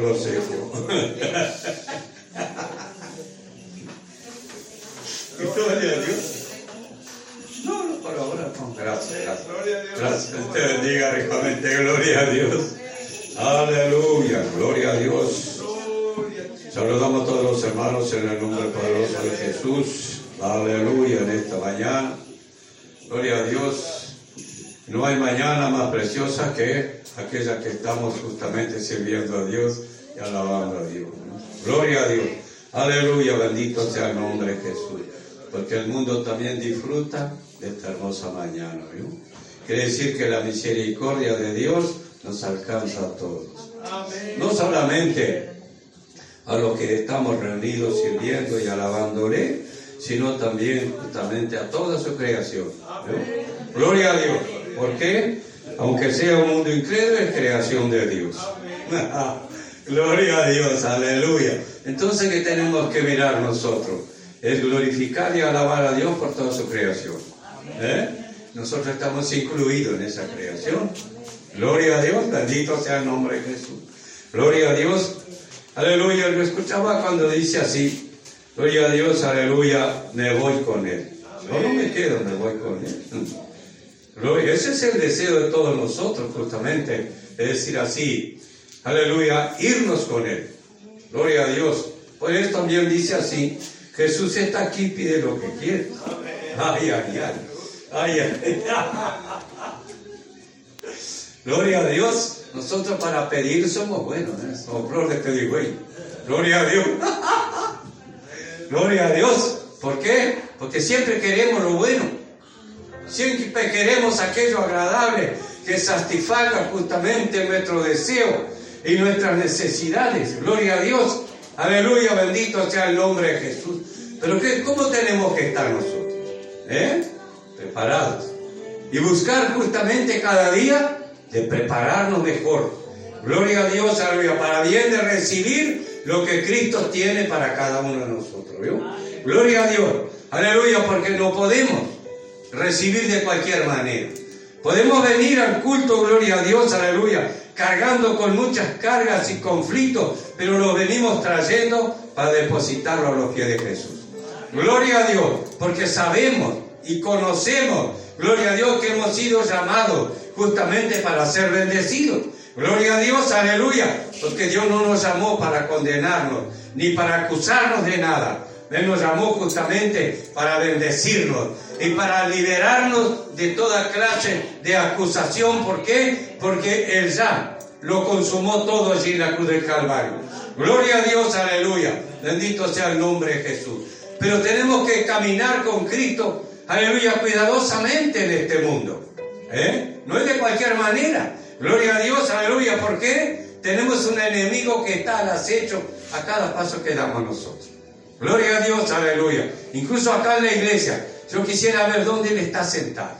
lo sé yo. Gloria a Dios. No, no, por ahora no. Gracias, gracias. Gracias. Te bendiga ricamente. Gloria a Dios. Aleluya. Gloria a Dios. Saludamos a todos los hermanos en el nombre poderoso de Jesús. Aleluya en esta mañana. Gloria a Dios. No hay mañana más preciosa que aquella que estamos justamente sirviendo a Dios y alabando a Dios. Gloria a Dios. Aleluya, bendito sea el nombre de Jesús. Porque el mundo también disfruta de esta hermosa mañana. Quiere decir que la misericordia de Dios nos alcanza a todos. No solamente a los que estamos reunidos sirviendo y alabándole, sino también justamente a toda su creación. Gloria a Dios. ¿Por qué? Aunque sea un mundo incrédulo, es creación de Dios. Gloria a Dios, aleluya. Entonces, ¿qué tenemos que mirar nosotros? Es glorificar y alabar a Dios por toda su creación. ¿Eh? Nosotros estamos incluidos en esa creación. Gloria a Dios, bendito sea el nombre de Jesús. Gloria a Dios. Aleluya, lo escuchaba cuando dice así, gloria a Dios, aleluya, me voy con Él. No, no me quedo, me voy con Él. Ese es el deseo de todos nosotros, justamente, es decir así, aleluya, irnos con Él. Gloria a Dios. Por eso también dice así, Jesús está aquí, pide lo que quiere. Ay, ay, ay. Ay, ay. Gloria a Dios. Nosotros para pedir somos buenos, ¿eh? Somos flor de pedigüey. Gloria a Dios. Gloria a Dios. ¿Por qué? Porque siempre queremos lo bueno. Siempre queremos aquello agradable que satisfaga justamente nuestro deseo y nuestras necesidades. Gloria a Dios. Aleluya, bendito sea el nombre de Jesús. Pero ¿qué, ¿cómo tenemos que estar nosotros? ¿Eh? Preparados. Y buscar justamente cada día de prepararnos mejor. Gloria a Dios, aleluya, para bien de recibir lo que Cristo tiene para cada uno de nosotros. Gloria a Dios, aleluya, porque no podemos recibir de cualquier manera. Podemos venir al culto, gloria a Dios, aleluya, cargando con muchas cargas y conflictos, pero lo venimos trayendo para depositarlo a los pies de Jesús. Gloria a Dios, porque sabemos y conocemos, gloria a Dios, que hemos sido llamados justamente para ser bendecidos. Gloria a Dios, aleluya, porque Dios no nos llamó para condenarnos, ni para acusarnos de nada. Él nos llamó justamente para bendecirnos y para liberarnos de toda clase de acusación. ¿Por qué? Porque Él ya lo consumó todo allí en la cruz del Calvario. Gloria a Dios, aleluya. Bendito sea el nombre de Jesús. Pero tenemos que caminar con Cristo, aleluya, cuidadosamente en este mundo. ¿Eh? No es de cualquier manera. Gloria a Dios, aleluya. ¿Por qué? Tenemos un enemigo que está al acecho a cada paso que damos nosotros. Gloria a Dios, aleluya. Incluso acá en la iglesia, yo quisiera ver dónde él está sentado.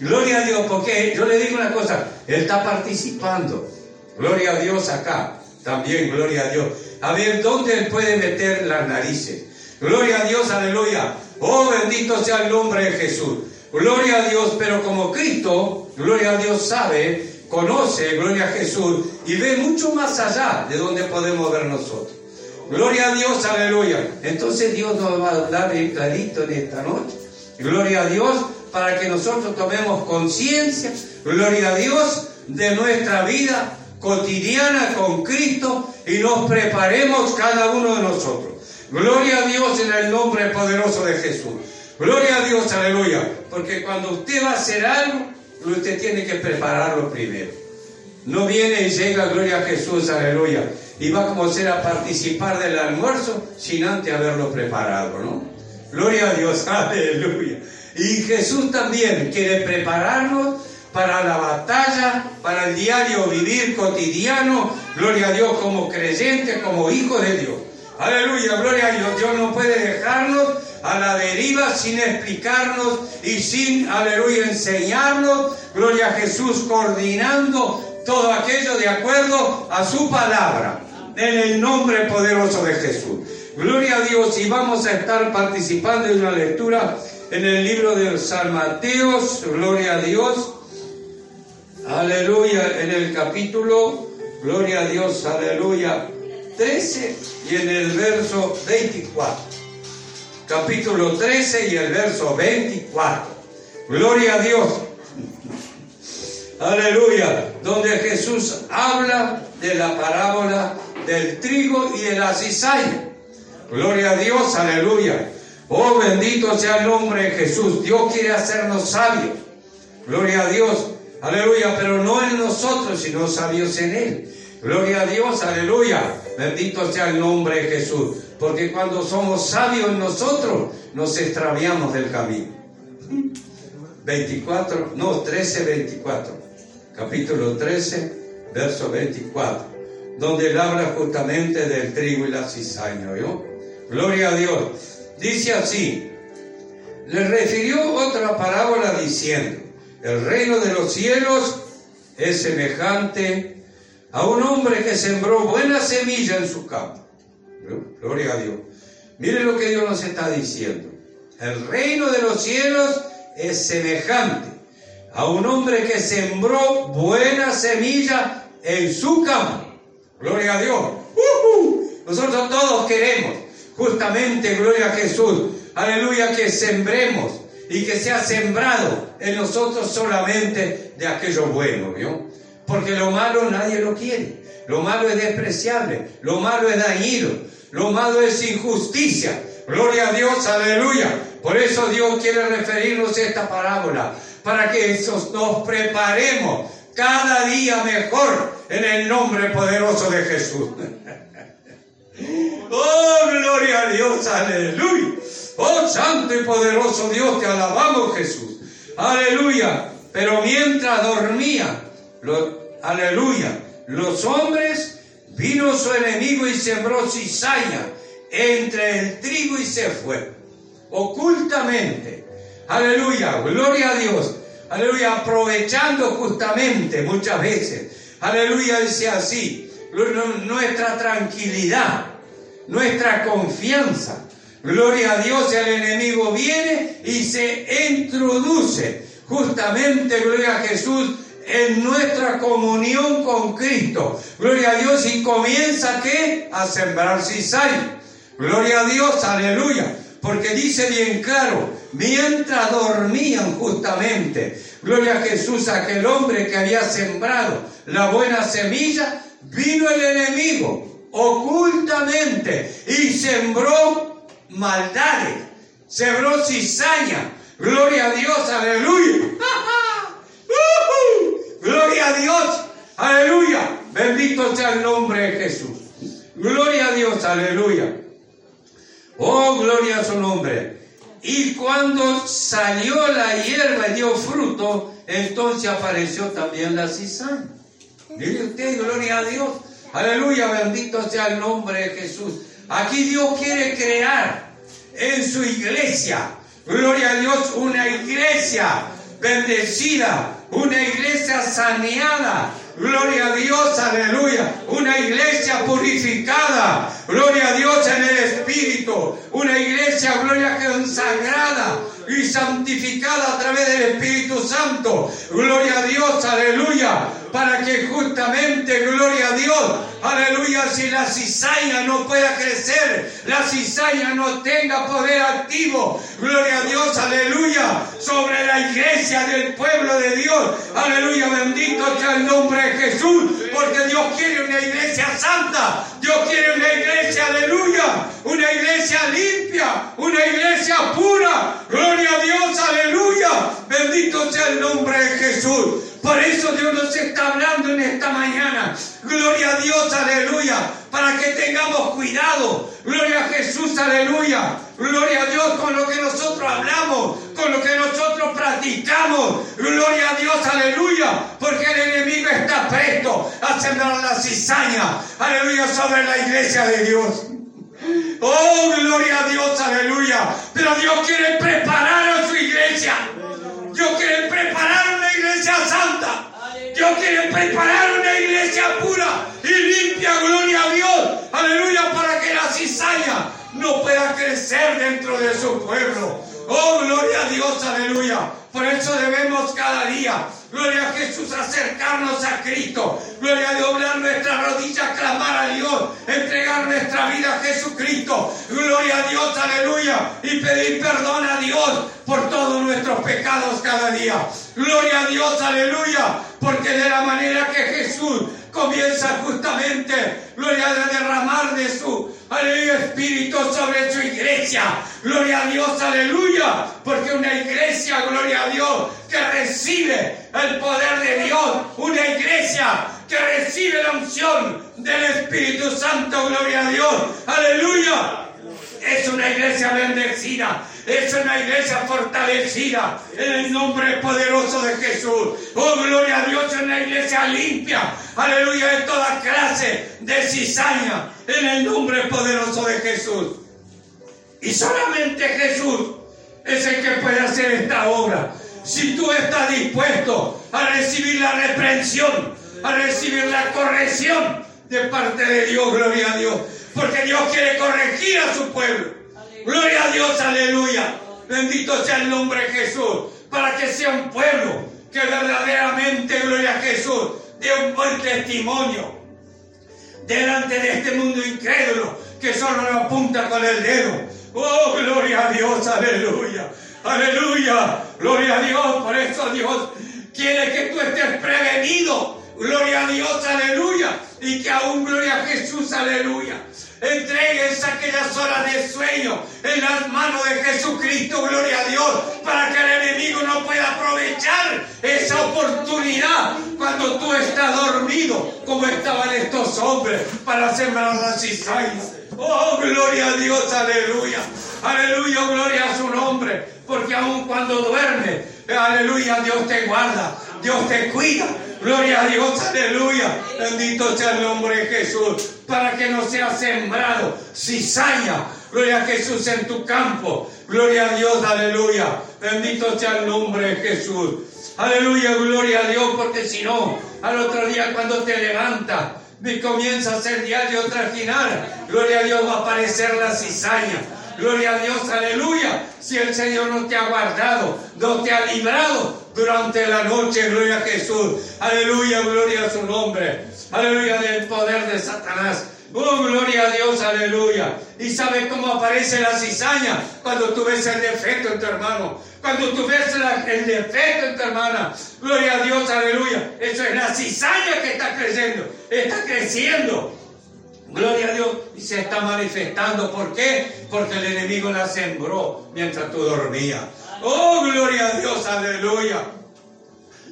Gloria a Dios, porque yo le digo una cosa, él está participando. Gloria a Dios acá, también, gloria a Dios. A ver, ¿dónde él puede meter las narices? Gloria a Dios, aleluya. Oh, bendito sea el nombre de Jesús. Gloria a Dios, pero como Cristo, gloria a Dios, sabe, conoce, gloria a Jesús, y ve mucho más allá de donde podemos ver nosotros. Gloria a Dios, aleluya. Entonces Dios nos va a hablar bien clarito en esta noche. Gloria a Dios, para que nosotros tomemos conciencia, gloria a Dios, de nuestra vida cotidiana con Cristo y nos preparemos cada uno de nosotros. Gloria a Dios en el nombre poderoso de Jesús. Gloria a Dios, aleluya. Porque cuando usted va a hacer algo, usted tiene que prepararlo primero. No viene y llega, gloria a Jesús, aleluya. Y va como ser a participar del almuerzo sin antes haberlo preparado, ¿no? Gloria a Dios, aleluya. Y Jesús también quiere prepararnos para la batalla, para el diario vivir cotidiano, gloria a Dios como creyentes, como hijos de Dios. Aleluya, gloria a Dios. Dios no puede dejarnos a la deriva sin explicarnos y sin, aleluya, enseñarnos. Gloria a Jesús coordinando todo aquello de acuerdo a su palabra. En el nombre poderoso de Jesús. Gloria a Dios y vamos a estar participando en una lectura en el libro de San Mateos. Gloria a Dios. aleluya, en el capítulo, gloria a Dios, aleluya, 13 y en el verso 24. Capítulo 13 y el verso 24. Gloria a Dios. Aleluya. Donde Jesús habla de la parábola del trigo y de la cizaña. Gloria a Dios, aleluya. Oh, bendito sea el nombre de Jesús. Dios quiere hacernos sabios. Gloria a Dios. Aleluya, pero no en nosotros, sino sabios en Él. Gloria a Dios, aleluya. Bendito sea el nombre de Jesús. Porque cuando somos sabios nosotros, nos extraviamos del camino. 24, no, 13, 24. Capítulo 13, verso 24. Donde él habla justamente del trigo y la cizaña, ¿yo? Gloria a Dios. Dice así. Le refirió otra parábola diciendo, el reino de los cielos es semejante a un hombre que sembró buena semilla en su campo. Gloria a Dios. Mire lo que Dios nos está diciendo. El reino de los cielos es semejante a un hombre que sembró buena semilla en su campo. Gloria a Dios. Nosotros todos queremos, justamente, gloria a Jesús, aleluya, que sembremos y que sea sembrado en nosotros solamente de aquello bueno, ¿vio? Porque lo malo nadie lo quiere. Lo malo es despreciable, lo malo es dañino, lo malo es injusticia. Gloria a Dios, aleluya. Por eso Dios quiere referirnos a esta parábola, para que nos preparemos cada día mejor en el nombre poderoso de Jesús. Oh, gloria a Dios, aleluya. Oh, santo y poderoso Dios, te alabamos Jesús. Aleluya. Pero mientras dormía, aleluya, los hombres, vino su enemigo y sembró cizaña entre el trigo y se fue. Ocultamente. Aleluya, gloria a Dios. Aleluya, aprovechando justamente muchas veces. Aleluya, dice así, nuestra tranquilidad, nuestra confianza. Gloria a Dios, el enemigo viene y se introduce justamente, gloria a Jesús, en nuestra comunión con Cristo. Gloria a Dios y comienza que a sembrar cizaña. Gloria a Dios, aleluya. Porque dice bien claro, mientras dormían justamente, gloria a Jesús, aquel hombre que había sembrado la buena semilla, vino el enemigo ocultamente y sembró maldades, sembró cizaña. Gloria a Dios, aleluya. Gloria a Dios, aleluya. Bendito sea el nombre de Jesús. Gloria a Dios, aleluya. Oh, gloria a su nombre. Y cuando salió la hierba y dio fruto, entonces apareció también la cizaña. Dile usted, gloria a Dios. Aleluya, bendito sea el nombre de Jesús. Aquí Dios quiere crear en su iglesia, gloria a Dios, una iglesia bendecida, una iglesia saneada, Gloria a Dios, aleluya. Una iglesia purificada. Gloria a Dios en el Espíritu. Una iglesia, gloria consagrada y santificada a través del Espíritu Santo. Gloria a Dios, aleluya. Para que justamente, gloria a Dios, aleluya, si la cizaña no pueda crecer, la cizaña no tenga poder activo, gloria a Dios, aleluya, sobre la iglesia del pueblo de Dios, aleluya, bendito sea el nombre de Jesús, porque Dios quiere una iglesia santa, Dios quiere una iglesia, aleluya, una iglesia limpia, una iglesia pura, gloria a Dios, aleluya, bendito sea el nombre de Jesús. Por eso Dios nos está hablando en esta mañana. Gloria a Dios, aleluya. Para que tengamos cuidado. Gloria a Jesús, aleluya. Gloria a Dios con lo que nosotros hablamos, con lo que nosotros practicamos. Gloria a Dios, aleluya. Porque el enemigo está presto a sembrar la cizaña. Aleluya sobre la iglesia de Dios. Oh, gloria a Dios, aleluya. Pero Dios quiere preparar a su iglesia. Dios quiere preparar una iglesia santa. Dios quiere preparar una iglesia pura y limpia, gloria a Dios. Aleluya, para que la cizaña no pueda crecer dentro de su pueblo. Oh, gloria a Dios, aleluya. Por eso debemos cada día Gloria a Jesús, acercarnos a Cristo. Gloria a doblar nuestra rodilla, clamar a Dios, entregar nuestra vida a Jesucristo. Gloria a Dios, aleluya. Y pedir perdón a Dios por todos nuestros pecados cada día. Gloria a Dios, aleluya. Porque de la manera que Jesús comienza justamente, gloria a derramar de su aleluya, Espíritu sobre su iglesia. Gloria a Dios, aleluya. Porque una iglesia, gloria a Dios, que recibe el poder de Dios. Una iglesia que recibe la unción del Espíritu Santo, gloria a Dios. Aleluya. Es una iglesia bendecida. Es una iglesia fortalecida en el nombre poderoso de Jesús. Oh, gloria a Dios, es una iglesia limpia. Aleluya, de toda clase de cizaña en el nombre poderoso de Jesús. Y solamente Jesús es el que puede hacer esta obra. Si tú estás dispuesto a recibir la reprensión, a recibir la corrección de parte de Dios, gloria a Dios. Porque Dios quiere corregir a su pueblo. Gloria a Dios, aleluya. Bendito sea el nombre de Jesús. Para que sea un pueblo que verdaderamente, gloria a Jesús, dé un buen testimonio delante de este mundo incrédulo que solo lo apunta con el dedo. Oh, gloria a Dios, aleluya. Aleluya. Gloria a Dios. Por eso Dios quiere que tú estés prevenido. Gloria a Dios, aleluya. Y que aún, gloria a Jesús, aleluya. Entregues aquellas horas de sueño en las manos de Jesucristo, gloria a Dios, para que el enemigo no pueda aprovechar esa oportunidad cuando tú estás dormido, como estaban estos hombres, para sembrar las cizañas. Oh, gloria a Dios, aleluya. Aleluya, gloria a su nombre. Porque aun cuando duerme, aleluya, Dios te guarda, Dios te cuida. Gloria a Dios, aleluya. Bendito sea el nombre de Jesús. Para que no sea sembrado cizaña. Gloria a Jesús en tu campo. Gloria a Dios, aleluya. Bendito sea el nombre de Jesús. Aleluya, gloria a Dios, porque si no, al otro día cuando te levantas y comienza a ser diario trajinar, gloria a Dios va a aparecer la cizaña. Gloria a Dios, aleluya. Si el Señor no te ha guardado, no te ha librado durante la noche, gloria a Jesús. Aleluya, gloria a su nombre. Aleluya del poder de Satanás. Oh, gloria a Dios, aleluya. ¿Y sabes cómo aparece la cizaña? Cuando tú ves el defecto en tu hermano. Cuando tú ves el defecto en tu hermana. Gloria a Dios, aleluya. Eso es la cizaña que está creciendo. Está creciendo. Gloria a Dios. Y se está manifestando. ¿Por qué? Porque el enemigo la sembró mientras tú dormías. Oh, gloria a Dios, aleluya.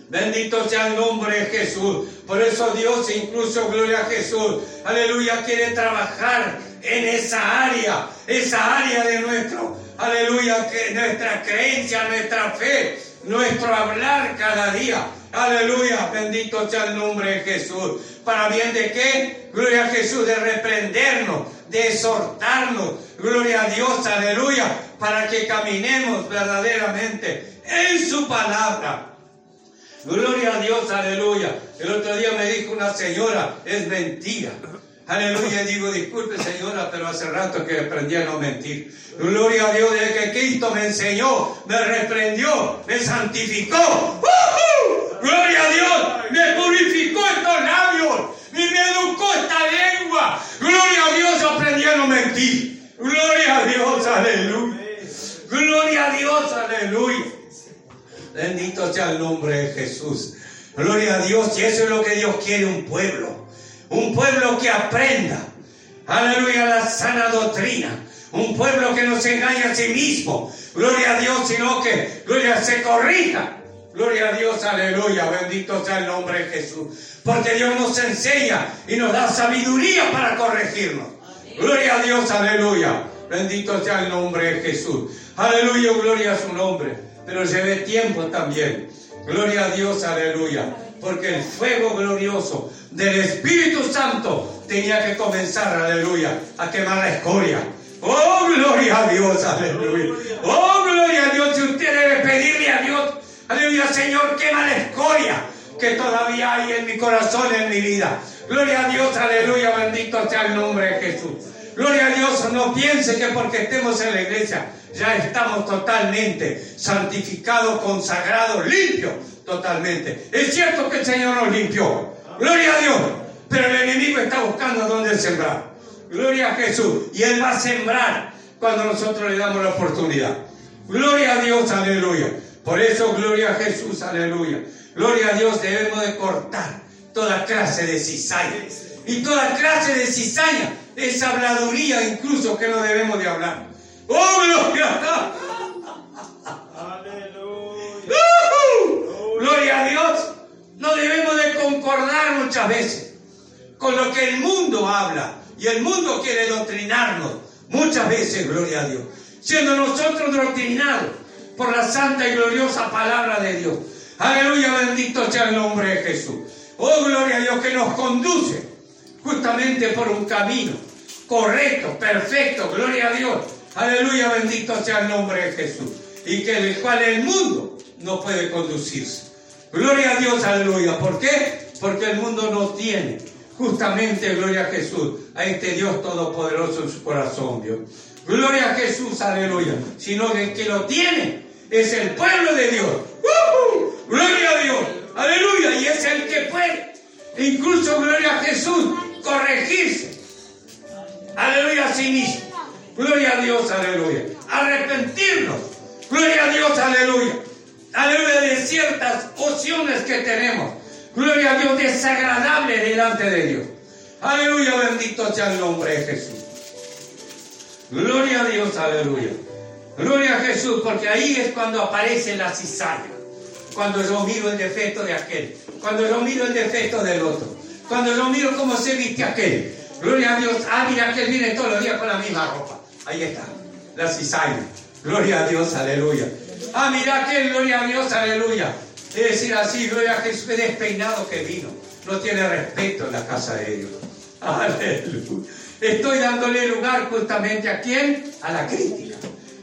Bendito sea el nombre de Jesús. Por eso Dios, incluso gloria a Jesús, aleluya, quiere trabajar en esa área, esa área de nuestro, aleluya, que nuestra creencia, nuestra fe, nuestro hablar cada día. Aleluya, bendito sea el nombre de Jesús. ¿Para bien de qué? Gloria a Jesús, de reprendernos, de exhortarnos. Gloria a Dios, aleluya, para que caminemos verdaderamente en su palabra. Gloria a Dios, aleluya. El otro día me dijo una señora, es mentira. Aleluya, digo, disculpe señora, pero hace rato que aprendí a no mentir. Gloria a Dios, de que Cristo me enseñó, me reprendió, me santificó. A Dios, me purificó estos labios y me educó esta lengua. Gloria a Dios, aprendí a no mentir. Gloria a Dios, aleluya. Gloria a Dios, aleluya. Bendito sea el nombre de Jesús. Gloria a Dios. Y eso es lo que Dios quiere, un pueblo. Un pueblo que aprenda. Aleluya, la sana doctrina. Un pueblo que no se engaña a sí mismo. Gloria a Dios, sino que, gloria, se corrija. Gloria a Dios, aleluya. Bendito sea el nombre de Jesús. Porque Dios nos enseña y nos da sabiduría para corregirnos. Gloria a Dios, aleluya. Bendito sea el nombre de Jesús. Aleluya, gloria a su nombre pero lleve tiempo también. Gloria a Dios, aleluya. Porque el fuego glorioso del Espíritu Santo tenía que comenzar, aleluya, a quemar la escoria. Oh, gloria a Dios, aleluya. Oh, gloria a Dios. Si usted debe pedirle a Dios, aleluya, Señor, quema la escoria que todavía hay en mi corazón, en mi vida. Gloria a Dios, aleluya, bendito sea el nombre de Jesús. Gloria a Dios, no piense que porque estemos en la iglesia ya estamos totalmente santificados, consagrados, limpios totalmente. Es cierto que el Señor nos limpió. Gloria a Dios. Pero el enemigo está buscando dónde sembrar. Gloria a Jesús. Y Él va a sembrar cuando nosotros le damos la oportunidad. Gloria a Dios, aleluya. Por eso, gloria a Jesús, aleluya. Gloria a Dios, debemos de cortar toda clase de cizaña. Y toda clase de cizaña, esa habladuría incluso que no debemos de hablar. ¡Oh, gloria! ¡Aleluya! ¡Gloria a Dios! No debemos de concordar muchas veces con lo que el mundo habla. Y el mundo quiere doctrinarnos. Muchas veces, gloria a Dios. Siendo nosotros doctrinados por la santa y gloriosa palabra de Dios. Aleluya, bendito sea el nombre de Jesús. Oh, gloria a Dios que nos conduce justamente por un camino correcto, perfecto, gloria a Dios. Aleluya, bendito sea el nombre de Jesús. Y que el cual el mundo no puede conducirse. Gloria a Dios, aleluya. ¿Por qué? Porque el mundo no tiene justamente, gloria a Jesús, a este Dios todopoderoso en su corazón, Dios. Gloria a Jesús, aleluya. Sino que el que lo tiene es el pueblo de Dios. Gloria a Dios, aleluya. Y es el que puede, incluso, gloria a Jesús, corregirse. Aleluya a sí mismo. Gloria a Dios, aleluya. Arrepentirnos. Gloria a Dios, aleluya. Aleluya de ciertas opciones que tenemos. Gloria a Dios, desagradable delante de Dios. Aleluya, bendito sea el nombre de Jesús. Gloria a Dios, aleluya. Gloria a Jesús, porque ahí es cuando aparece la cizaña. Cuando yo miro el defecto de aquel. Cuando yo miro el defecto del otro. Cuando yo miro cómo se viste aquel. Gloria a Dios. Ah, mira, aquel viene todos los días con la misma ropa. Ahí está. La cizaña. Gloria a Dios, aleluya. Ah, mira aquel, gloria a Dios, aleluya. Es decir así, gloria a Jesús, que despeinado que vino. No tiene respeto en la casa de Dios. Aleluya. Estoy dándole lugar justamente a quién? A la crítica.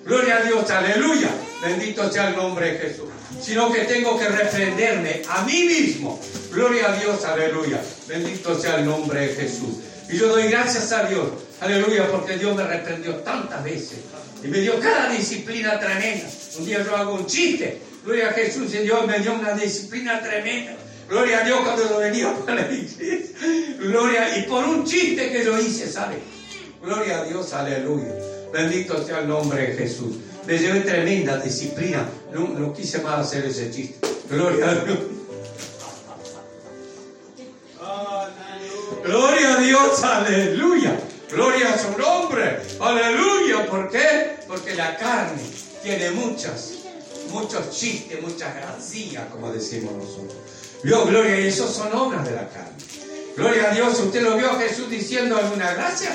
Gloria a Dios, aleluya. Bendito sea el nombre de Jesús. Sino que tengo que reprenderme a mí mismo. Gloria a Dios, aleluya. Bendito sea el nombre de Jesús. Y yo doy gracias a Dios, aleluya, porque Dios me reprendió tantas veces. Y me dio cada disciplina tremenda. Un día yo hago un chiste. Gloria a Jesús, y Dios me dio una disciplina tremenda. Gloria a Dios cuando lo venía para la iglesia. Gloria, y por un chiste que yo hice, ¿sabe? Gloria a Dios, aleluya. Bendito sea el nombre de Jesús. Me llevé tremenda disciplina. No, quise más hacer ese chiste. Gloria a Dios. Gloria a Dios, aleluya. Gloria a su nombre. Aleluya. ¿Por qué? Porque la carne tiene muchas, muchos chistes, muchas gracias, como decimos nosotros. Vio, gloria, y eso son obras de la carne. Gloria a Dios, ¿usted lo vio a Jesús diciendo alguna gracia?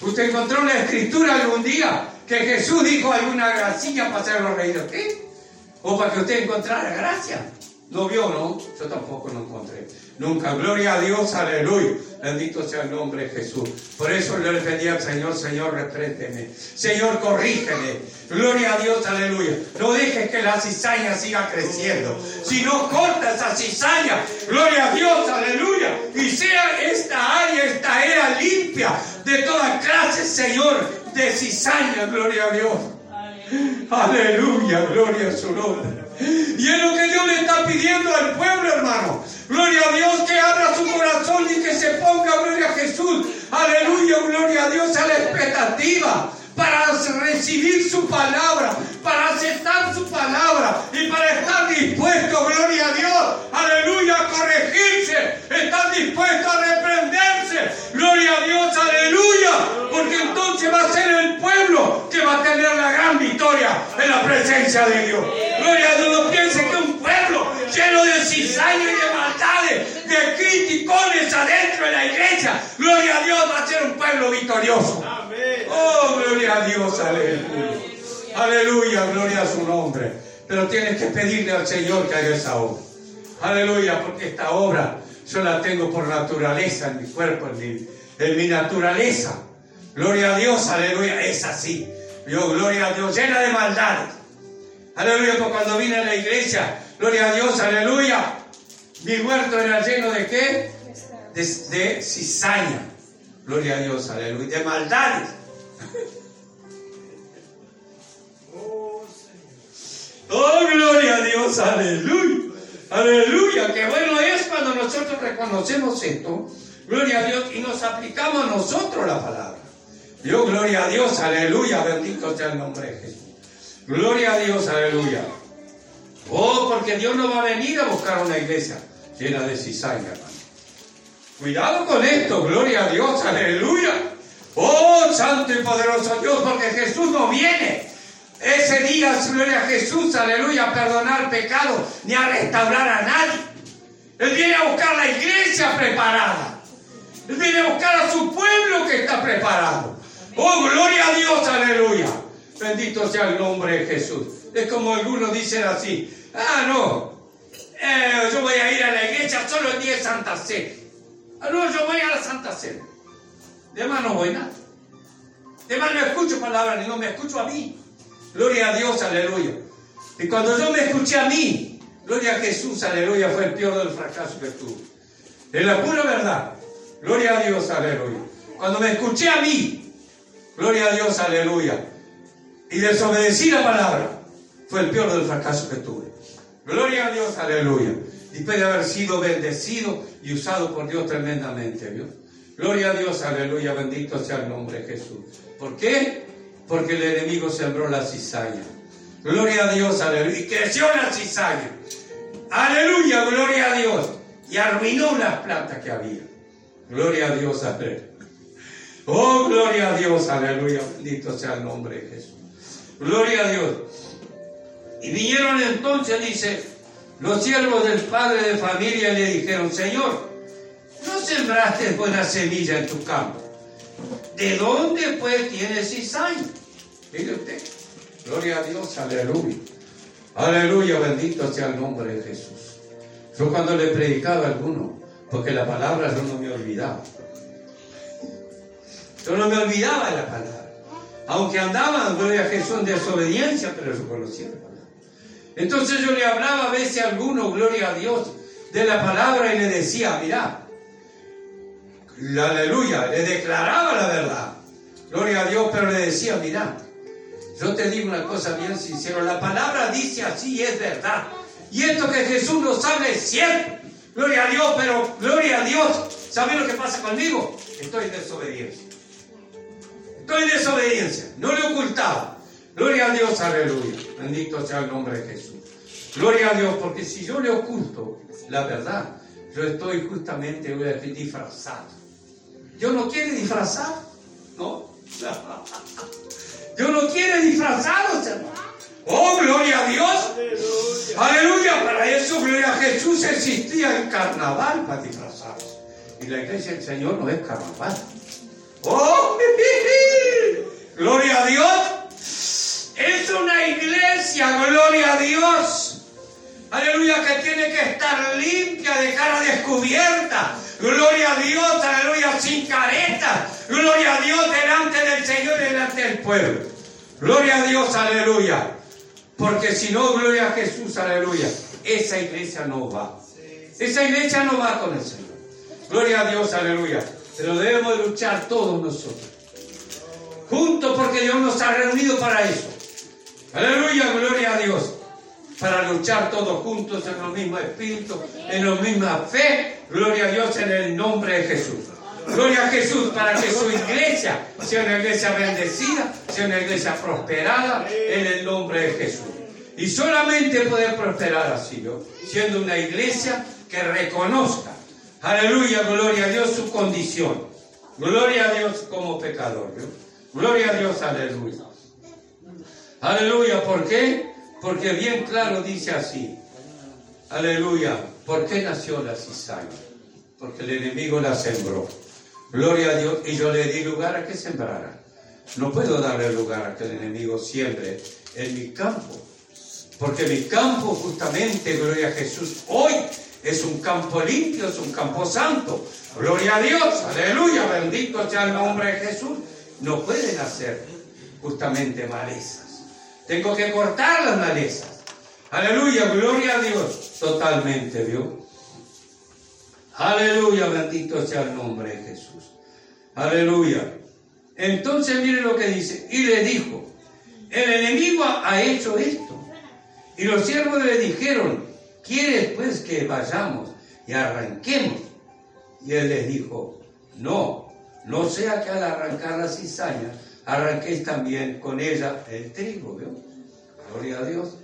¿Usted encontró en la escritura algún día que Jesús dijo alguna gracia para hacerlo reír? ¿O para que usted encontrara gracia? ¿No vio, no? Yo tampoco lo encontré. Nunca. Gloria a Dios, aleluya. Bendito sea el nombre de Jesús. Por eso le pedí al Señor, Señor, repréndeme. Señor, corrígeme. Gloria a Dios, aleluya. No dejes que la cizaña siga creciendo. Si no corta esa cizaña, gloria a Dios, aleluya. Y sea esta área, esta era limpia de toda clase, Señor, de cizaña, gloria a Dios. Aleluya, gloria a su nombre. Y es lo que Dios le está pidiendo al pueblo, hermano. Gloria a Dios que abra su corazón y que se ponga, gloria a Jesús. Aleluya, gloria a Dios a la expectativa para recibir su palabra, para aceptar su palabra y para estar dispuesto, gloria a Dios, aleluya, a corregirse, estar dispuesto a gloria a Dios, aleluya, porque entonces va a ser el pueblo que va a tener la gran victoria en la presencia de Dios. Gloria a Dios, no piense que un pueblo lleno de cizaña y de maldades, de criticones adentro de la iglesia, gloria a Dios, va a ser un pueblo victorioso. Oh, gloria a Dios, aleluya. Aleluya, gloria a su nombre. Pero tienes que pedirle al Señor que haga esa obra. Aleluya, porque esta obra yo la tengo por naturaleza en mi cuerpo, en mi, naturaleza. Gloria a Dios, aleluya, es así. Yo, gloria a Dios, llena de maldades. Aleluya, porque cuando vine a la iglesia, gloria a Dios, aleluya, mi huerto era lleno de qué? De, de cizaña. Gloria a Dios, aleluya, de maldades. Oh, gloria a Dios, aleluya. Aleluya, qué bueno es cuando nosotros reconocemos esto, gloria a Dios, y nos aplicamos nosotros la palabra. Dios, gloria a Dios, aleluya, bendito sea el nombre de Jesús. Gloria a Dios, aleluya. Oh, porque Dios no va a venir a buscar una iglesia llena de cizaña, hermano. Cuidado con esto, gloria a Dios, aleluya. Oh, santo y poderoso Dios, porque Jesús no viene. Ese día, gloria a Jesús, aleluya, a perdonar pecado ni a restaurar a nadie. Él viene a buscar la iglesia preparada. Él viene a buscar a su pueblo que está preparado. Oh, gloria a Dios, aleluya. Bendito sea el nombre de Jesús. Es como algunos dicen así, ah, no, eh, yo voy a ir a la iglesia solo el día de Santa Cena. Ah, no, yo voy a la Santa Cena. De más no voy nada. De más no escucho palabras, ni no me escucho a mí. Gloria a Dios, aleluya. Y cuando yo me escuché a mí, gloria a Jesús, aleluya, fue el peor del fracaso que tuve. Es la pura verdad. Gloria a Dios, aleluya. Cuando me escuché a mí, gloria a Dios, aleluya. Y desobedecí la palabra, fue el peor del fracaso que tuve. Gloria a Dios, aleluya. Y puede haber sido bendecido y usado por Dios tremendamente, ¿vio? Gloria a Dios, aleluya, bendito sea el nombre de Jesús. ¿Por qué? Porque el enemigo sembró la cizaña. Gloria a Dios, aleluya. Y creció la cizaña. Aleluya, gloria a Dios. Y arruinó las plantas que había. Gloria a Dios, aleluya. Oh, gloria a Dios, aleluya. Bendito sea el nombre de Jesús. Gloria a Dios. Y vinieron entonces, dice, los siervos del padre de familia le dijeron, Señor, no sembraste buena semilla en tu campo. ¿De dónde pues tienes cizaña? Mire usted. Gloria a Dios, aleluya. Aleluya, bendito sea el nombre de Jesús. Yo cuando le predicaba a alguno, porque la palabra yo no me olvidaba. Yo no me olvidaba de la palabra. Aunque andaban, gloria a Jesús, en desobediencia, pero yo conocía la palabra. Entonces yo le hablaba a veces a alguno, gloria a Dios, de la palabra y le decía, mira, aleluya, le declaraba la verdad. Gloria a Dios, pero le decía, mira, yo te digo una cosa bien sincera, la palabra dice así es verdad. Y esto que Jesús nos habla es cierto. Gloria a Dios, pero gloria a Dios. ¿Sabe lo que pasa conmigo? Estoy en desobediencia. Estoy en desobediencia. No le ocultaba. Gloria a Dios, aleluya. Bendito sea el nombre de Jesús. Gloria a Dios, porque si yo le oculto la verdad, yo estoy justamente disfrazado. Yo no quiere disfrazar, ¿no? Yo no quiere disfrazado, Oh, gloria a Dios. Aleluya. Para eso, gloria a Jesús, existía el carnaval para disfrazarse. Y la iglesia del Señor no es carnaval. Oh, gloria a Dios. Es una iglesia, gloria a Dios. Aleluya, que tiene que estar limpia, de cara descubierta. Gloria a Dios, aleluya, sin careta. Gloria a Dios delante del Señor y delante del pueblo. Gloria a Dios, aleluya. Porque si no, gloria a Jesús, aleluya. Esa iglesia no va. Esa iglesia no va con el Señor. Gloria a Dios, aleluya. Pero debemos luchar todos nosotros. Juntos porque Dios nos ha reunido para eso. Aleluya, gloria a Dios. Para luchar todos juntos en el mismo espíritu, en la misma fe. Gloria a Dios en el nombre de Jesús. Gloria a Jesús para que su iglesia sea una iglesia bendecida, sea una iglesia prosperada en el nombre de Jesús. Y solamente poder prosperar así, siendo una iglesia que reconozca, aleluya, gloria a Dios, su condición. Gloria a Dios como pecador. Gloria a Dios, aleluya. Aleluya, ¿por qué? Porque bien claro dice así. Aleluya. ¿Por qué nació la cizaña? Porque el enemigo la sembró. Gloria a Dios. Y yo le di lugar a que sembrara. No puedo darle lugar a que el enemigo siembre en mi campo. Porque mi campo justamente, gloria a Jesús, hoy es un campo limpio, es un campo santo. Gloria a Dios, aleluya, bendito sea el nombre de Jesús. No pueden hacer justamente malezas. Tengo que cortar las malezas. Aleluya, gloria a Dios. Totalmente, ¿vio? Aleluya, bendito sea el nombre de Jesús. Aleluya. Entonces mire lo que dice. Y le dijo, el enemigo ha hecho esto. Y los siervos le dijeron, ¿quieres pues que vayamos y arranquemos? Y él les dijo, no, no sea que al arrancar la cizaña arranquéis también con ella el trigo, ¿vio? Gloria a Dios.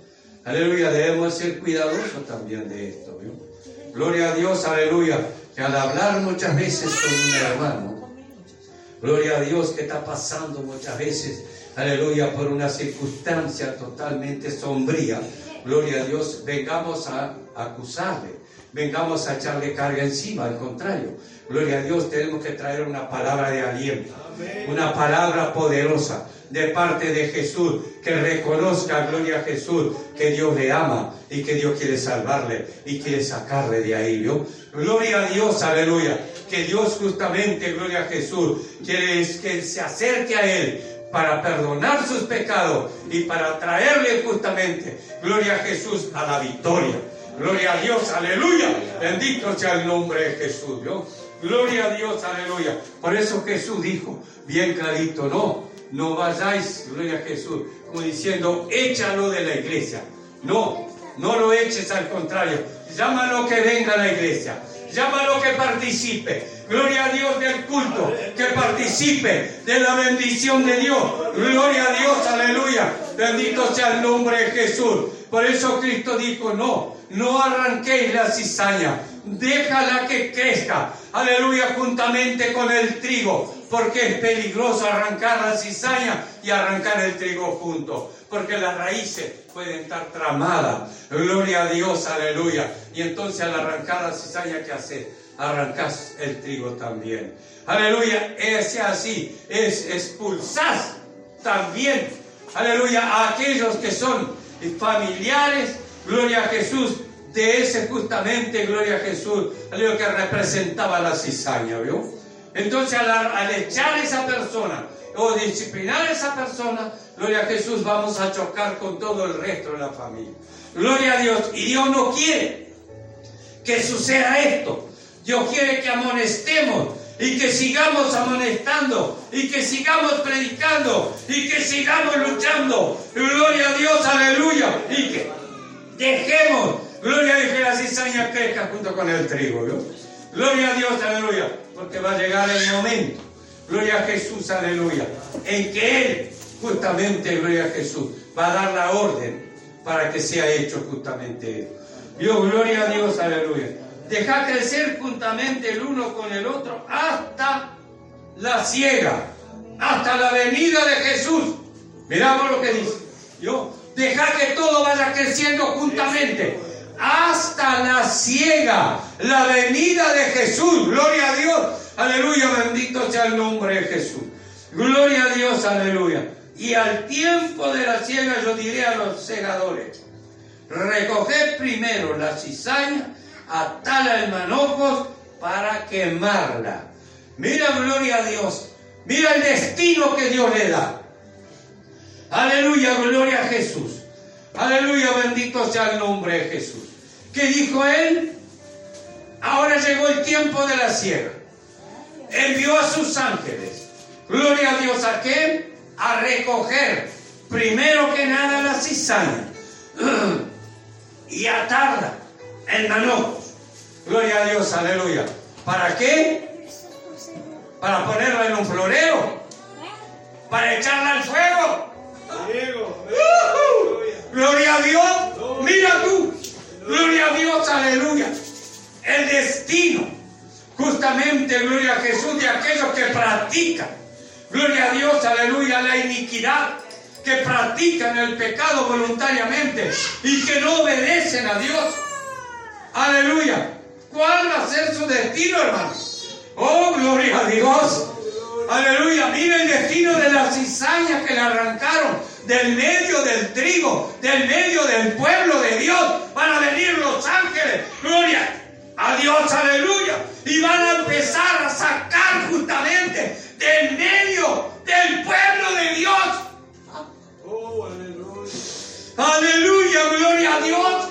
Aleluya, debemos ser cuidadosos también de esto, ¿vio? Gloria a Dios, aleluya, que al hablar muchas veces con un hermano, gloria a Dios que está pasando muchas veces, aleluya, por una circunstancia totalmente sombría, gloria a Dios, vengamos a acusarle, vengamos a echarle carga encima, al contrario, gloria a Dios, tenemos que traer una palabra de aliento, una palabra poderosa de parte de Jesús, que reconozca, gloria a Jesús, que Dios le ama y que Dios quiere salvarle y quiere sacarle de ahí, ¿vio? Gloria a Dios, aleluya, que Dios justamente, gloria a Jesús, quiere que se acerque a Él para perdonar sus pecados y para traerle justamente, gloria a Jesús, a la victoria. Gloria a Dios, aleluya. Bendito sea el nombre de Jesús, ¿vio? Gloria a Dios, aleluya. Por eso Jesús dijo, bien clarito, no, no vayáis, gloria a Jesús, como diciendo, échalo de la iglesia. No, no lo eches al contrario. Llámalo que venga a la iglesia. Llámalo que participe. Gloria a Dios del culto. Que participe de la bendición de Dios. Gloria a Dios, aleluya. Bendito sea el nombre de Jesús. Por eso Cristo dijo, no, no arranquéis la cizaña. Déjala que crezca. Aleluya, juntamente con el trigo porque es peligroso arrancar la cizaña y arrancar el trigo junto, porque las raíces pueden estar tramadas. Gloria a Dios, aleluya. Y entonces al arrancar la cizaña, ¿qué hace? Arrancas el trigo también. Aleluya, es así, es expulsar también, aleluya, a aquellos que son familiares, gloria a Jesús, de ese justamente, gloria a Jesús, aleluya, que representaba la cizaña, ¿vio? Entonces al, echar a esa persona o disciplinar a esa persona, gloria a Jesús, vamos a chocar con todo el resto de la familia. Gloria a Dios. Y Dios no quiere que suceda esto. Dios quiere que amonestemos y que sigamos amonestando y que sigamos predicando y que sigamos luchando. Gloria a Dios, aleluya. Y que dejemos, gloria a Dios, que la cizaña crezca junto con el trigo. Gloria a Dios, aleluya porque va a llegar el momento, gloria a Jesús, aleluya, en que Él, justamente, gloria a Jesús, va a dar la orden para que sea hecho justamente Dios, gloria a Dios, aleluya. Deja crecer juntamente el uno con el otro hasta la ciega, hasta la venida de Jesús. Miramos lo que dice. Yo, deja que todo vaya creciendo juntamente hasta la ciega, la venida de Jesús. Gloria a Dios. Aleluya, bendito sea el nombre de Jesús. Gloria a Dios, aleluya. Y al tiempo de la ciega yo diré a los segadores, recoged primero la cizaña, atala el manojos para quemarla. Mira, gloria a Dios. Mira el destino que Dios le da. Aleluya, gloria a Jesús. Aleluya, bendito sea el nombre de Jesús. ¿Qué dijo él? Ahora llegó el tiempo de la sierra. Envió a sus ángeles. Gloria a Dios a qué? A recoger primero que nada la cizaña y atarla en manojos. Gloria a Dios, aleluya. ¿Para qué? Para ponerla en un floreo. Para echarla al fuego. Gloria a Dios. Mira tú. Gloria a Dios, aleluya. El destino, justamente, gloria a Jesús, de aquellos que practican, gloria a Dios, aleluya, la iniquidad, que practican el pecado voluntariamente y que no obedecen a Dios. Aleluya. ¿Cuál va a ser su destino, hermanos? Oh, gloria a Dios. Aleluya. Mira el destino de las cizañas que le arrancaron del medio del trigo, del medio del pueblo de Dios, van a venir los ángeles, gloria a Dios, aleluya, y van a empezar a sacar justamente del medio del pueblo de Dios. Oh, aleluya. Aleluya, gloria a Dios,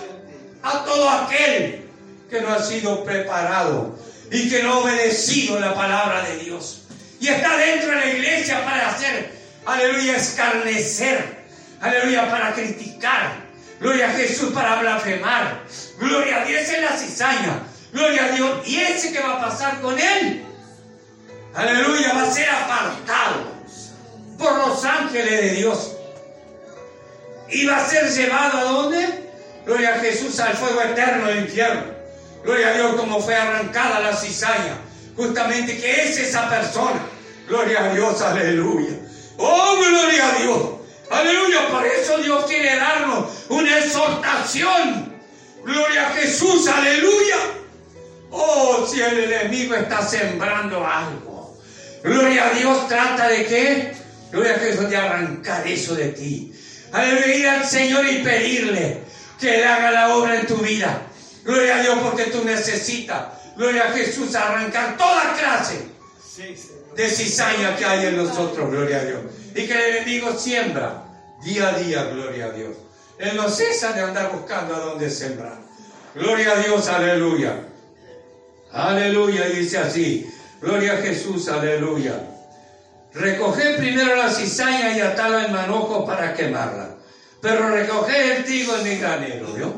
a todo aquel que no ha sido preparado y que no ha obedecido la palabra de Dios. Y está dentro de la iglesia para hacer aleluya, escarnecer, aleluya, para criticar, Gloria a Jesús para blasfemar. Gloria a Dios en la cizaña. Gloria a Dios. Y ese que va a pasar con él. Aleluya, va a ser apartado por los ángeles de Dios. Y va a ser llevado a dónde? Gloria a Jesús al fuego eterno del infierno. Gloria a Dios como fue arrancada la cizaña. Justamente que es esa persona. Gloria a Dios, aleluya. Oh, gloria a Dios. Aleluya, por eso Dios quiere darnos una exhortación. Gloria a Jesús, aleluya. Oh, si el enemigo está sembrando algo. Gloria a Dios, trata de qué? Gloria a Jesús, de arrancar eso de ti. Aleluya, al Señor y pedirle que Él haga la obra en tu vida. Gloria a Dios, porque tú necesitas, gloria a Jesús, arrancar toda clase de cizaña que hay en nosotros, gloria a Dios. Y que el enemigo siembra día a día, gloria a Dios. Él no cesa de andar buscando a dónde sembrar. Gloria a Dios, aleluya. Aleluya, dice así. Gloria a Jesús, aleluya. Recoger primero la cizaña y atarla en manojo para quemarla. Pero recoger el trigo en mi granero, ¿vio?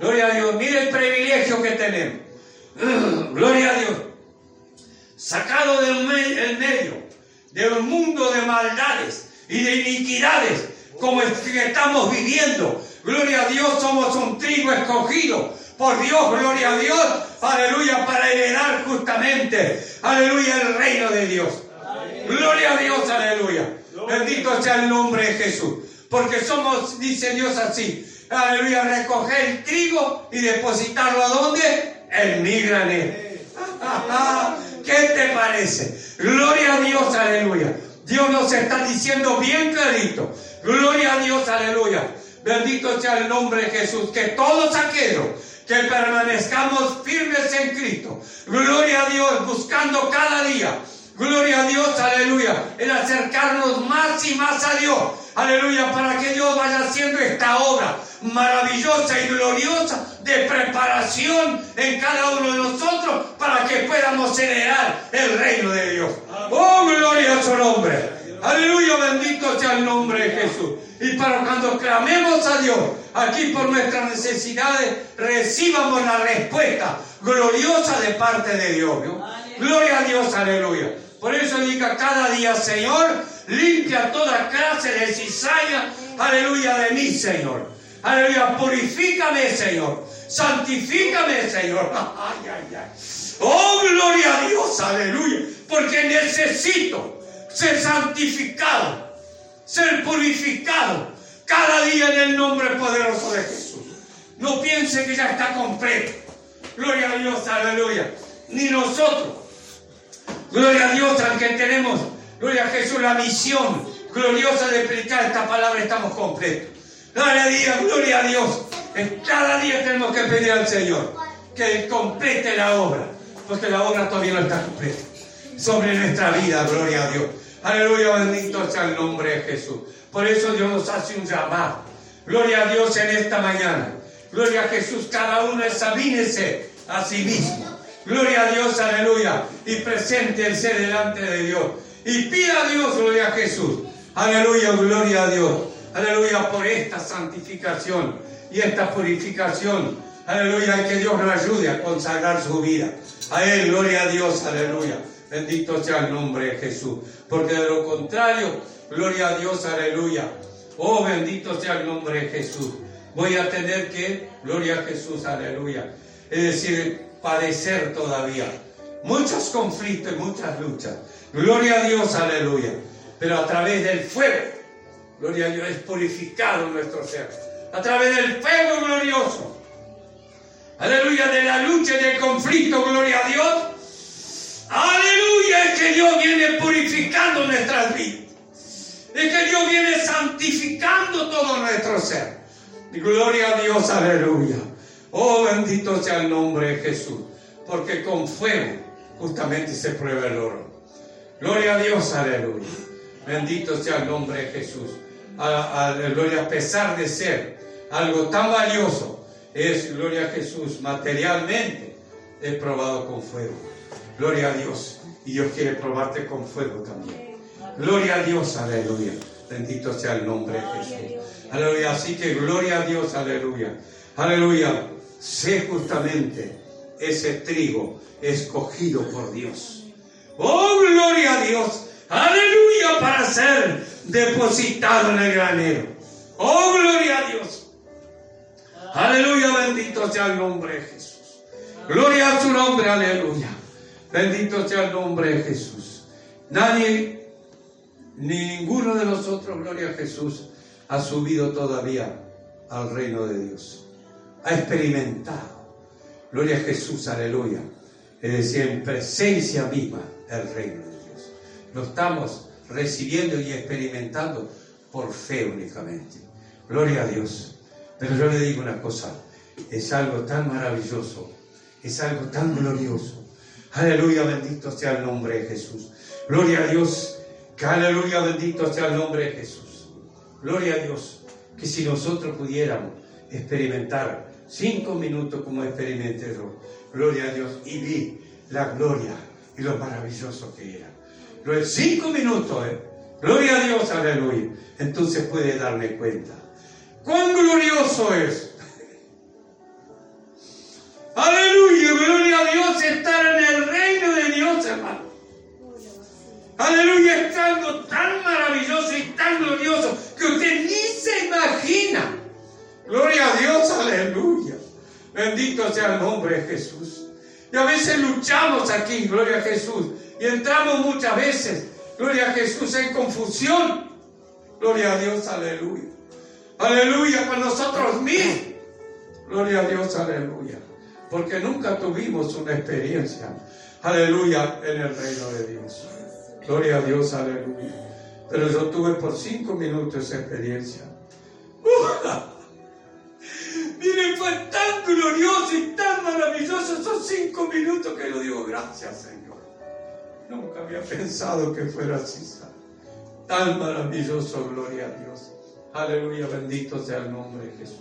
Gloria a Dios. Mire el privilegio que tenemos. Gloria a Dios. Sacado del medio de un mundo de maldades y de iniquidades como el que estamos viviendo. Gloria a Dios, somos un trigo escogido por Dios, gloria a Dios, aleluya, para heredar justamente, aleluya, el reino de Dios. Gloria a Dios, aleluya. Bendito sea el nombre de Jesús. Porque somos, dice Dios así, aleluya, recoger el trigo y depositarlo a dónde? En mi. ¿Qué te parece? Gloria a Dios, aleluya. Dios nos está diciendo bien clarito. Gloria a Dios, aleluya. Bendito sea el nombre de Jesús. Que todos aquellos que permanezcamos firmes en Cristo. Gloria a Dios, buscando cada día. Gloria a Dios, aleluya. El acercarnos más y más a Dios. Aleluya, para que Dios vaya haciendo esta obra maravillosa y gloriosa de preparación en cada uno de nosotros para que podamos heredar el reino de Dios. Oh, gloria a su nombre. Aleluya, bendito sea el nombre de Jesús. Y para cuando clamemos a Dios, aquí por nuestras necesidades, recibamos la respuesta gloriosa de parte de Dios. Gloria a Dios, aleluya. Por eso diga cada día, Señor, limpia toda clase de cizaña, aleluya, de mí, Señor. Aleluya, purifícame, Señor. Santifícame, Señor. Ay, ay, ay. Oh, gloria a Dios, aleluya. Porque necesito ser santificado, ser purificado cada día en el nombre poderoso de Jesús. No piense que ya está completo. Gloria a Dios, aleluya. Ni nosotros. Gloria a Dios al que tenemos, gloria a Jesús, la misión gloriosa de predicar esta palabra, estamos completos. Cada día, gloria a Dios. Cada día tenemos que pedir al Señor que complete la obra, porque la obra todavía no está completa. Sobre nuestra vida, gloria a Dios. Aleluya, bendito sea el nombre de Jesús. Por eso Dios nos hace un llamado. Gloria a Dios en esta mañana. Gloria a Jesús, cada uno examínese a sí mismo. Gloria a Dios, aleluya. Y ser delante de Dios. Y pida a Dios, gloria a Jesús. Aleluya, gloria a Dios. Aleluya por esta santificación y esta purificación. Aleluya, que Dios nos ayude a consagrar su vida. A Él, gloria a Dios, aleluya. Bendito sea el nombre de Jesús. Porque de lo contrario, gloria a Dios, aleluya. Oh, bendito sea el nombre de Jesús. Voy a tener que, gloria a Jesús, aleluya. Es decir, padecer todavía. Muchos conflictos y muchas luchas. Gloria a Dios, aleluya. Pero a través del fuego, gloria a Dios, es purificado nuestro ser. A través del fuego glorioso. Aleluya, de la lucha y del conflicto, gloria a Dios. Aleluya, es que Dios viene purificando nuestras vidas. Es que Dios viene santificando todo nuestro ser. Gloria a Dios, aleluya. Oh, bendito sea el nombre de Jesús. Porque con fuego justamente se prueba el oro. Gloria a Dios, aleluya. Bendito sea el nombre de Jesús. Aleluya, a pesar de ser algo tan valioso, es, gloria a Jesús, materialmente, es probado con fuego. Gloria a Dios. Y Dios quiere probarte con fuego también. Gloria a Dios, aleluya. Bendito sea el nombre de Jesús. Aleluya. Así que gloria a Dios, aleluya. Aleluya. Sé justamente ese trigo escogido por Dios. Oh, gloria a Dios. Aleluya para ser depositado en el granero. Oh, gloria a Dios. Aleluya, bendito sea el nombre de Jesús. Gloria a su nombre, aleluya. Bendito sea el nombre de Jesús. Nadie, ninguno de nosotros, gloria a Jesús, ha subido todavía al reino de Dios. Ha experimentado. Gloria a Jesús, aleluya. Es decir, en presencia misma el reino de Dios. Lo estamos recibiendo y experimentando por fe únicamente. Gloria a Dios. Pero yo le digo una cosa, es algo tan maravilloso, es algo tan glorioso. Aleluya, bendito sea el nombre de Jesús. Gloria a Dios, que aleluya, bendito sea el nombre de Jesús. Gloria a Dios, que si nosotros pudiéramos experimentar cinco minutos como experimenté gloria a Dios, y vi la gloria y lo maravilloso que era. Lo cinco minutos, ¿eh? Gloria a Dios, aleluya. Entonces puede darme cuenta. ¡Cuán glorioso es! En confusión. Gloria a Dios, aleluya. Aleluya, con nosotros mismos. Gloria a Dios, aleluya. Porque nunca tuvimos una experiencia, aleluya, en el reino de Dios. Gloria a Dios, aleluya. Pero yo tuve por cinco minutos esa experiencia. Miren, fue tan glorioso y tan maravilloso esos cinco minutos que yo digo, gracias Señor. Nunca había pensado que fuera así. Tan maravilloso, gloria a Dios. Aleluya, bendito sea el nombre de Jesús.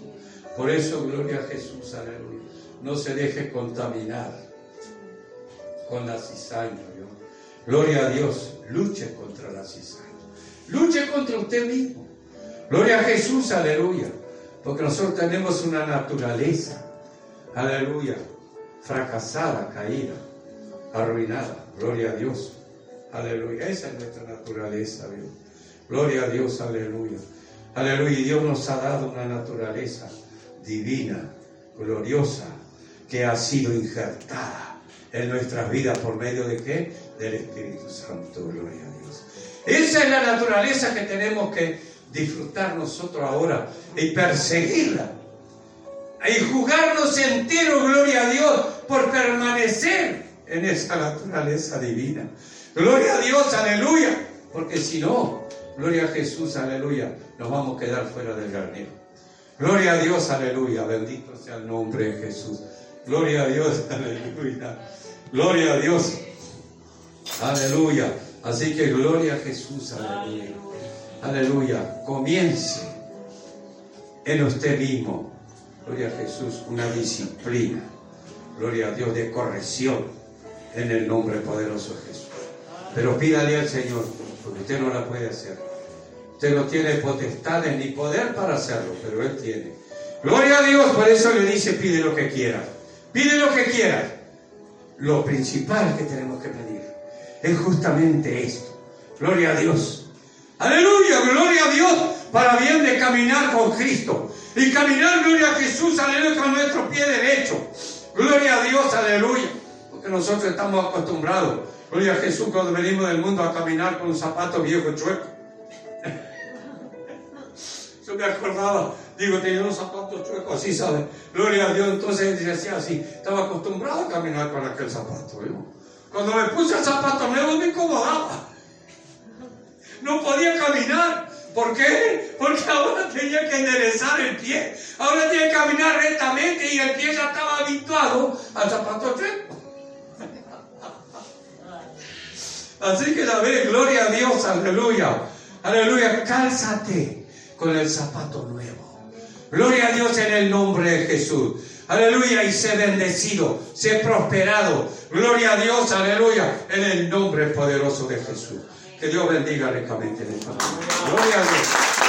Por eso, gloria a Jesús, aleluya. No se deje contaminar con la cizaña, Dios. Gloria a Dios, luche contra la cizaña. Luche contra usted mismo. Gloria a Jesús, aleluya. Porque nosotros tenemos una naturaleza, aleluya, fracasada, caída, arruinada. Gloria a Dios. Aleluya. Esa es nuestra naturaleza, Dios. Gloria a Dios, aleluya. Aleluya. Y Dios nos ha dado una naturaleza divina, gloriosa, que ha sido injertada en nuestras vidas por medio de qué? Del Espíritu Santo. Gloria a Dios. Esa es la naturaleza que tenemos que disfrutar nosotros ahora y perseguirla. Y jugarnos entero, gloria a Dios, por permanecer en esa naturaleza divina. Gloria a Dios, aleluya. Porque si no, gloria a Jesús, aleluya, nos vamos a quedar fuera del garnero. Gloria a Dios, aleluya. Bendito sea el nombre de Jesús. Gloria a Dios, aleluya. Gloria a Dios. Aleluya. Así que gloria a Jesús, aleluya. Aleluya. Comience en usted mismo. Gloria a Jesús. Una disciplina. Gloria a Dios de corrección en el nombre poderoso de Jesús. Pero pídale al Señor, porque usted no la puede hacer. Usted no tiene potestades ni poder para hacerlo, pero Él tiene. Gloria a Dios, por eso le dice, pide lo que quiera. Pide lo que quiera. Lo principal que tenemos que pedir es justamente esto. Gloria a Dios. Aleluya, gloria a Dios para bien de caminar con Cristo. Y caminar, gloria a Jesús, aleluya, con nuestro pie derecho. Gloria a Dios, aleluya. Porque nosotros estamos acostumbrados, gloria a Jesús, cuando venimos del mundo a caminar con un zapato viejo chueco. Yo me acordaba, digo, tenía unos zapatos chuecos así, ¿sabes? Gloria a Dios, entonces decía así, estaba acostumbrado a caminar con aquel zapato. Cuando me puse el zapato nuevo me incomodaba. No podía caminar. ¿Por qué? Porque ahora tenía que enderezar el pie. Ahora tenía que caminar rectamente y el pie ya estaba habituado al zapato chueco. Así que ve, gloria a Dios, aleluya. Aleluya, cálzate con el zapato nuevo. Gloria a Dios en el nombre de Jesús. Aleluya, y sé bendecido, sé prosperado. Gloria a Dios, aleluya, en el nombre poderoso de Jesús. Que Dios bendiga ricamente. Gloria a Dios.